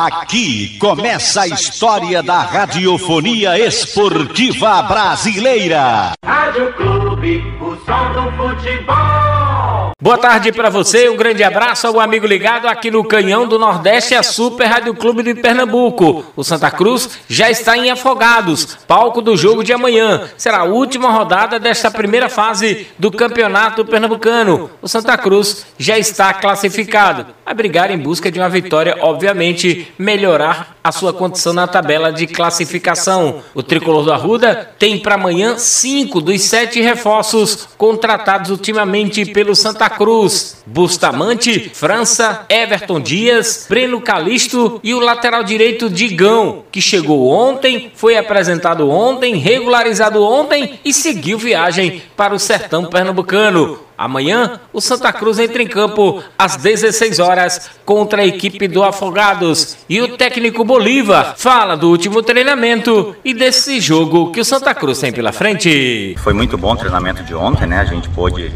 Aqui começa a história da radiofonia esportiva brasileira. Rádio Clube, o som do futebol. Boa tarde para você, um grande abraço ao amigo ligado aqui no Canhão do Nordeste, a Super Rádio Clube de Pernambuco. O Santa Cruz já está em Afogados, palco do jogo de amanhã. Será a última rodada desta primeira fase do Campeonato Pernambucano. O Santa Cruz já está classificado. A brigar em busca de uma vitória, obviamente, melhorar a sua condição na tabela de classificação. O tricolor do Arruda tem para amanhã cinco dos sete reforços contratados ultimamente pelo Santa Cruz: Bustamante, França, Everton Dias, Breno Calisto e o lateral direito Digão, que chegou ontem, foi apresentado ontem, regularizado ontem e seguiu viagem para o sertão pernambucano. Amanhã, o Santa Cruz entra em campo às 16 horas contra a equipe do Afogados. E o técnico Bolívar fala do último treinamento e desse jogo que o Santa Cruz tem pela frente. Foi muito bom o treinamento de ontem, né? A gente pôde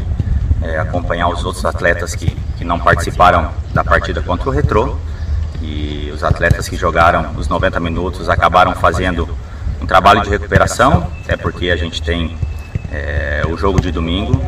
é, acompanhar os outros atletas que, que não participaram da partida contra o Retrô. E os atletas que jogaram os 90 minutos acabaram fazendo um trabalho de recuperação, até porque a gente tem é, o jogo de domingo.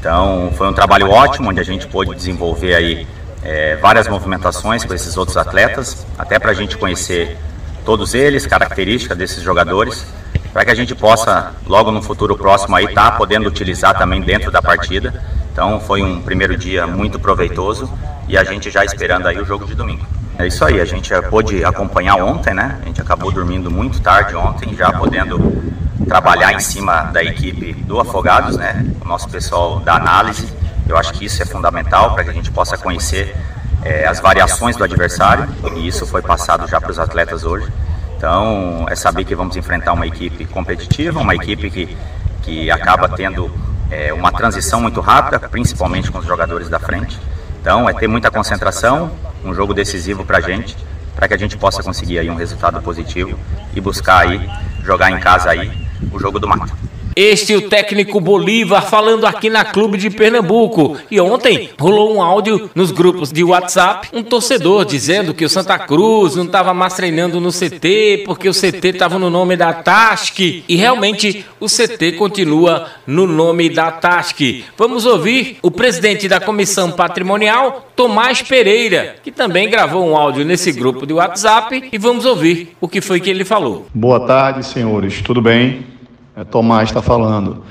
Então foi um trabalho ótimo, onde a gente pôde desenvolver aí é, várias movimentações com esses outros atletas, até para a gente conhecer todos eles, características desses jogadores, para que a gente possa, logo no futuro próximo, aí estar tá podendo utilizar também dentro da partida. Então foi um primeiro dia muito proveitoso e a gente já esperando aí o jogo de domingo. É isso aí, a gente pôde acompanhar ontem, né? A gente acabou dormindo muito tarde ontem, já podendo trabalhar em cima da equipe do Afogados, né? O nosso pessoal da análise. Eu acho que isso é fundamental para que a gente possa conhecer é, as variações do adversário e isso foi passado já para os atletas hoje. Então, é saber que vamos enfrentar uma equipe competitiva, uma equipe que, que acaba tendo é, uma transição muito rápida, principalmente com os jogadores da frente. Então, é ter muita concentração, um jogo decisivo para a gente, para que a gente possa conseguir aí um resultado positivo e buscar aí jogar em casa aí o jogo do mato. Este é o técnico Bolívar falando aqui na Clube de Pernambuco. E ontem rolou um áudio nos grupos de WhatsApp, um torcedor dizendo que o Santa Cruz não estava mais treinando no CT porque o CT estava no nome da TASC. E realmente o CT continua no nome da TASC. Vamos ouvir o presidente da Comissão Patrimonial, Tomás Pereira, que também gravou um áudio nesse grupo de WhatsApp. E vamos ouvir o que foi que ele falou. Boa tarde, senhores. Tudo bem? É, Tomás está falando.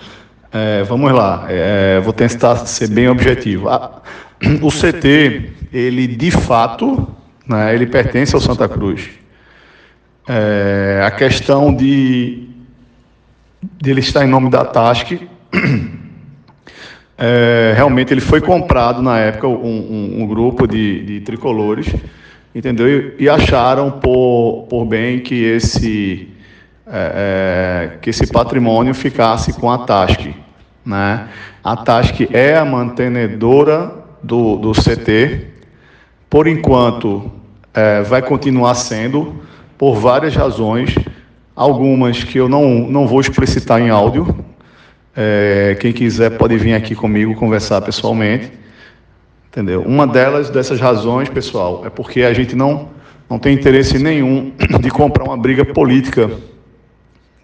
É, vamos lá, é, vou tentar ser bem objetivo. A, o CT, ele de fato, né, ele pertence ao Santa Cruz. É, a questão de, de ele estar em nome da TASC, é, realmente ele foi comprado na época um, um, um grupo de, de, tricolores, entendeu? E, e acharam por, por bem que esse é, é, que esse patrimônio ficasse com a TASC. Né? A TASC é a mantenedora do, do CT, por enquanto é, vai continuar sendo, por várias razões, algumas que eu não, não vou explicitar em áudio. É, quem quiser pode vir aqui comigo conversar pessoalmente. Entendeu? Uma delas, dessas razões, pessoal, é porque a gente não, não tem interesse nenhum de comprar uma briga política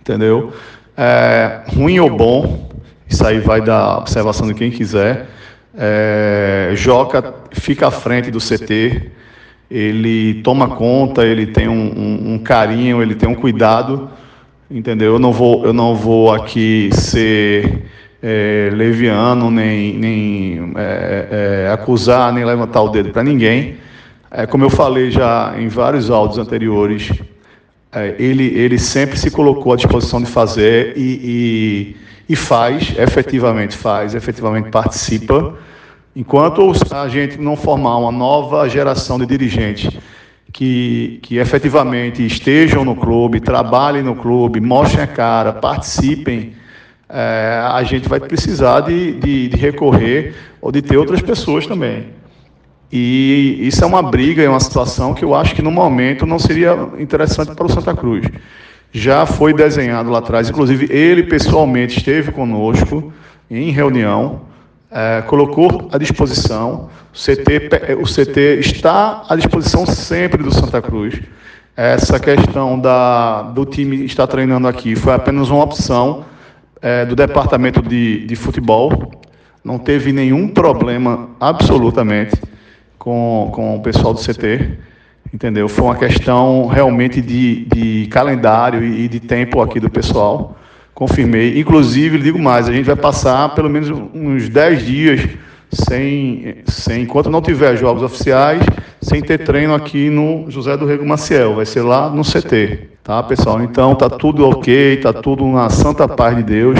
entendeu? É, ruim ou bom, isso aí vai da observação de quem quiser. É, Joca fica à frente do CT, ele toma conta, ele tem um, um, um, carinho, ele tem um cuidado, entendeu? Eu não vou, eu não vou aqui ser é, leviano, nem, nem é, é, acusar, nem levantar o dedo para ninguém. É, como eu falei já em vários áudios anteriores, ele, ele sempre se colocou à disposição de fazer e, e, e faz, efetivamente faz, efetivamente participa. Enquanto a gente não formar uma nova geração de dirigentes que, que efetivamente estejam no clube, trabalhem no clube, mostrem a cara, participem, é, a gente vai precisar de, de, de recorrer ou de ter outras pessoas também. E isso é uma briga, é uma situação que eu acho que no momento não seria interessante para o Santa Cruz. Já foi desenhado lá atrás, inclusive ele pessoalmente esteve conosco em reunião, é, colocou à disposição. O CT, o CT está à disposição sempre do Santa Cruz. Essa questão da, do time estar treinando aqui foi apenas uma opção é, do departamento de, de futebol. Não teve nenhum problema, absolutamente, com, com o pessoal do CT. Entendeu? Foi uma questão realmente de, de calendário e de tempo aqui do pessoal. Confirmei. Inclusive, digo mais, a gente vai passar pelo menos uns 10 dias sem, sem, enquanto não tiver jogos oficiais, sem ter treino aqui no José do Rego Maciel, vai ser lá no CT, tá pessoal? Então tá tudo ok, tá tudo na santa paz de Deus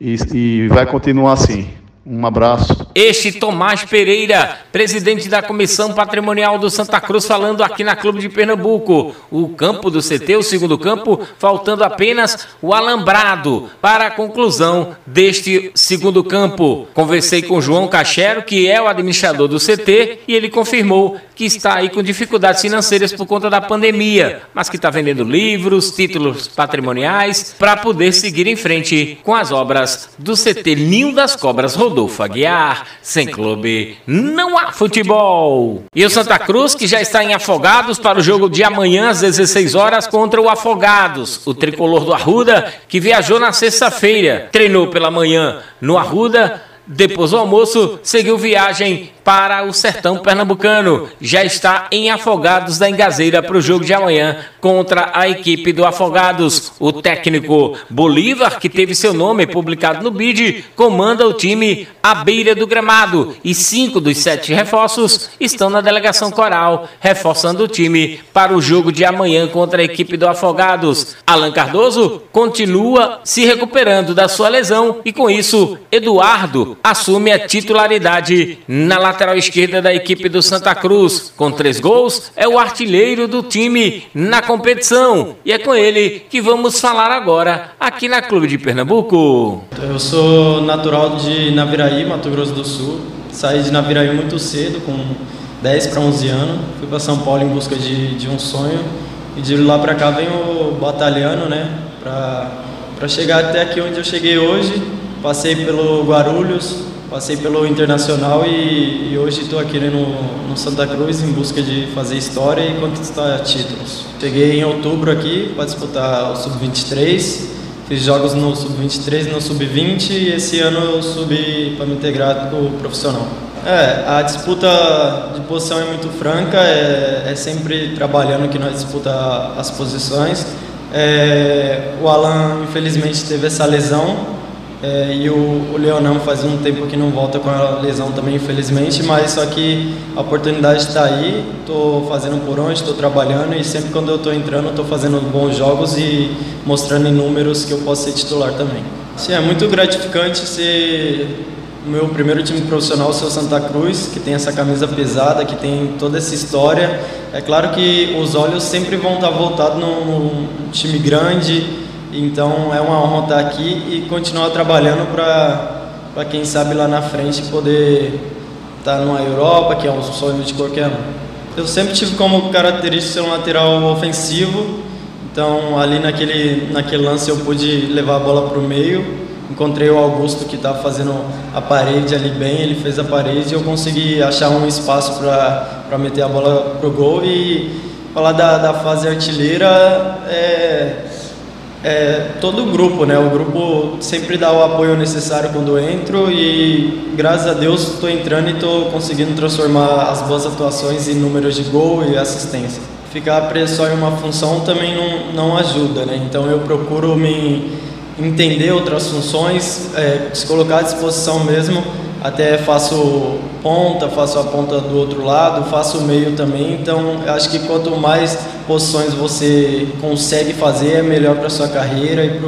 e, e vai continuar assim. Um abraço. Este Tomás Pereira, presidente da Comissão Patrimonial do Santa Cruz, falando aqui na Clube de Pernambuco. O campo do CT, o segundo campo, faltando apenas o alambrado para a conclusão deste segundo campo. Conversei com João Cachero, que é o administrador do CT, e ele confirmou que está aí com dificuldades financeiras por conta da pandemia, mas que está vendendo livros, títulos patrimoniais, para poder seguir em frente com as obras do CT Ninho das Cobras Rodolfo Aguiar. Sem clube, não há futebol. E o Santa Cruz, que já está em Afogados para o jogo de amanhã às 16 horas contra o Afogados, o tricolor do Arruda, que viajou na sexta-feira, treinou pela manhã no Arruda. Depois do almoço, seguiu viagem para o sertão pernambucano. Já está em Afogados da Engazeira para o jogo de amanhã contra a equipe do Afogados. O técnico Bolívar, que teve seu nome publicado no BID, comanda o time à beira do gramado e cinco dos sete reforços estão na delegação coral, reforçando o time para o jogo de amanhã contra a equipe do Afogados. Alan Cardoso continua se recuperando da sua lesão e com isso Eduardo assume a titularidade na lateral esquerda da equipe do Santa Cruz. Com três gols, é o artilheiro do time na competição. E é com ele que vamos falar agora aqui na Clube de Pernambuco. Eu sou natural de Naviraí, Mato Grosso do Sul. Saí de Naviraí muito cedo, com 10 para 11 anos. Fui para São Paulo em busca de, de um sonho. E de lá para cá vem o batalhano, né? Para chegar até aqui onde eu cheguei hoje. Passei pelo Guarulhos, Passei pelo Internacional e, e hoje estou aqui no, no, Santa Cruz em busca de fazer história e conquistar títulos. Cheguei em outubro aqui para disputar o Sub-23, fiz jogos no Sub-23 e no Sub-20 e esse ano eu subi para me integrar com o profissional. É, a disputa de posição é muito franca, é, é sempre trabalhando que nós disputa as posições. É, o Alan infelizmente teve essa lesão é, e o, o Leonão faz um tempo que não volta com a lesão também, infelizmente, mas só que a oportunidade está aí, estou fazendo por onde, estou trabalhando e sempre quando eu estou entrando, estou fazendo bons jogos e mostrando em números que eu posso ser titular também. Sim, é muito gratificante ser o meu primeiro time profissional, o seu Santa Cruz, que tem essa camisa pesada, que tem toda essa história. É claro que os olhos sempre vão estar voltados num, num time grande, então é uma honra estar aqui e continuar trabalhando para quem sabe lá na frente poder estar numa Europa, que é um sonho de qualquer um. Eu sempre tive como característica ser um lateral ofensivo, então ali naquele, naquele lance eu pude levar a bola para o meio. Encontrei o Augusto que estava fazendo a parede ali bem, ele fez a parede e eu consegui achar um espaço para meter a bola pro gol. E falar da, da fase artilheira é é, todo o grupo, né? O grupo sempre dá o apoio necessário quando eu entro e graças a Deus estou entrando e estou conseguindo transformar as boas atuações em números de gol e assistência. Ficar preso só em uma função também não, não ajuda, né? Então eu procuro me entender outras funções, é, se colocar à disposição mesmo até faço ponta, faço a ponta do outro lado, faço o meio também. Então, acho que quanto mais posições você consegue fazer, é melhor para sua carreira e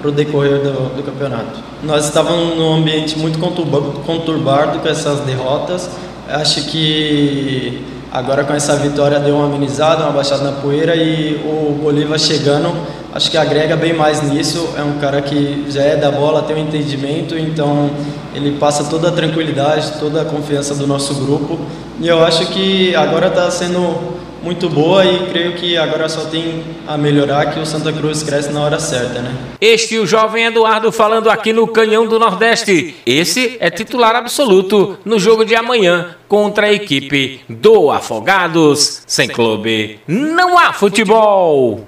para o decorrer do, do, campeonato. Nós estávamos num ambiente muito conturbado com essas derrotas. Acho que agora com essa vitória deu uma amenizada, uma baixada na poeira e o Bolívar chegando acho que agrega bem mais nisso. É um cara que já é da bola, tem um entendimento, então ele passa toda a tranquilidade, toda a confiança do nosso grupo. E eu acho que agora está sendo muito boa e creio que agora só tem a melhorar que o Santa Cruz cresce na hora certa, né? Este o jovem Eduardo falando aqui no Canhão do Nordeste. Esse é titular absoluto no jogo de amanhã contra a equipe do Afogados. Sem clube, não há futebol.